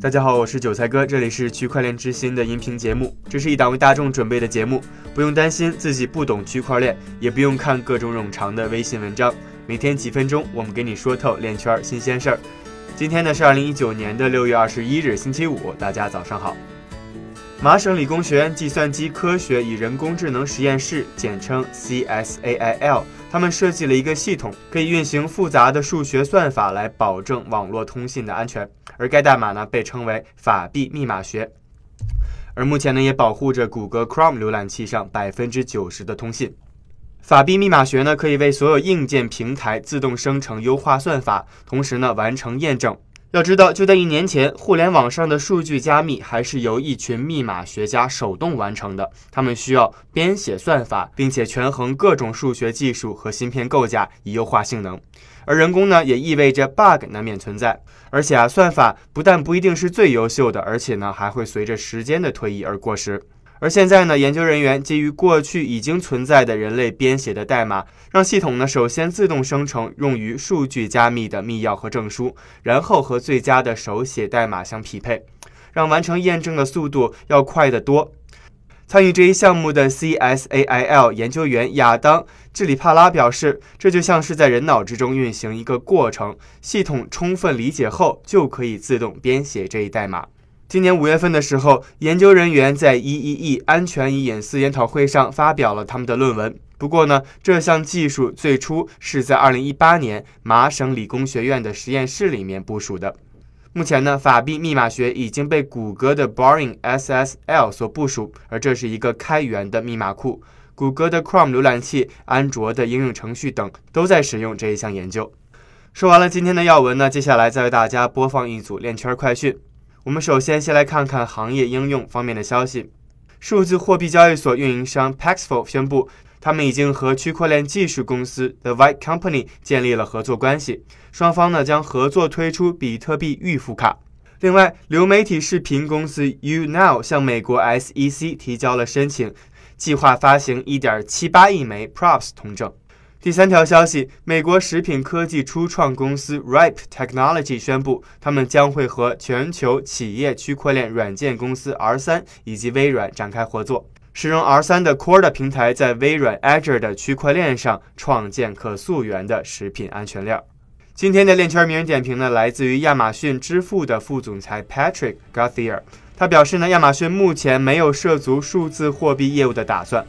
大家好，我是韭菜哥，这里是区块链之心的音频节目。这是一档为大众准备的节目，不用担心自己不懂区块链，也不用看各种冗长的微信文章。每天几分钟，我们给你说透链圈新鲜事儿。今天呢是二零一九年的六月二十一日，星期五，大家早上好。麻省理工学院计算机科学与人工智能实验室，简称 CSAIL，他们设计了一个系统，可以运行复杂的数学算法来保证网络通信的安全。而该代码呢被称为法币密码学，而目前呢也保护着谷歌 Chrome 浏览器上百分之九十的通信。法币密码学呢可以为所有硬件平台自动生成优化算法，同时呢完成验证。要知道，就在一年前，互联网上的数据加密还是由一群密码学家手动完成的。他们需要编写算法，并且权衡各种数学技术和芯片构架，以优化性能。而人工呢，也意味着 bug 难免存在。而且啊，算法不但不一定是最优秀的，而且呢，还会随着时间的推移而过时。而现在呢，研究人员基于过去已经存在的人类编写的代码，让系统呢首先自动生成用于数据加密的密钥和证书，然后和最佳的手写代码相匹配，让完成验证的速度要快得多。参与这一项目的 CSAIL 研究员亚当·智里帕拉表示，这就像是在人脑之中运行一个过程，系统充分理解后就可以自动编写这一代码。今年五月份的时候，研究人员在 EEE 安全与隐私研讨会上发表了他们的论文。不过呢，这项技术最初是在2018年麻省理工学院的实验室里面部署的。目前呢，法币密码学已经被谷歌的 Boring SSL 所部署，而这是一个开源的密码库。谷歌的 Chrome 浏览器、安卓的应用程序等都在使用这一项研究。说完了今天的要闻呢，接下来再为大家播放一组链圈快讯。我们首先先来看看行业应用方面的消息。数字货币交易所运营商 Paxful 宣布，他们已经和区块链技术公司 The White Company 建立了合作关系，双方呢将合作推出比特币预付卡。另外，流媒体视频公司 YouNow 向美国 SEC 提交了申请，计划发行1.78亿枚 Props 通证。第三条消息，美国食品科技初创公司 Ripe Technology 宣布，他们将会和全球企业区块链软件公司 R3 以及微软展开合作，使用 R3 的 Corda 平台，在微软 Azure 的区块链上创建可溯源的食品安全链。今天的链圈名人点评呢，来自于亚马逊支付的副总裁 Patrick Gauthier，他表示呢，亚马逊目前没有涉足数字货币业务的打算。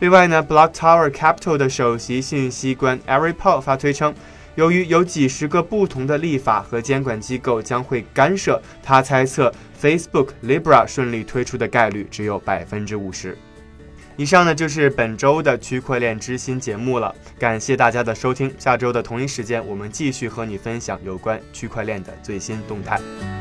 另外呢，Block Tower Capital 的首席信息官 Eric Paul 发推称，由于有几十个不同的立法和监管机构将会干涉，他猜测 Facebook Libra 顺利推出的概率只有百分之五十。以上呢就是本周的区块链之心节目了，感谢大家的收听。下周的同一时间，我们继续和你分享有关区块链的最新动态。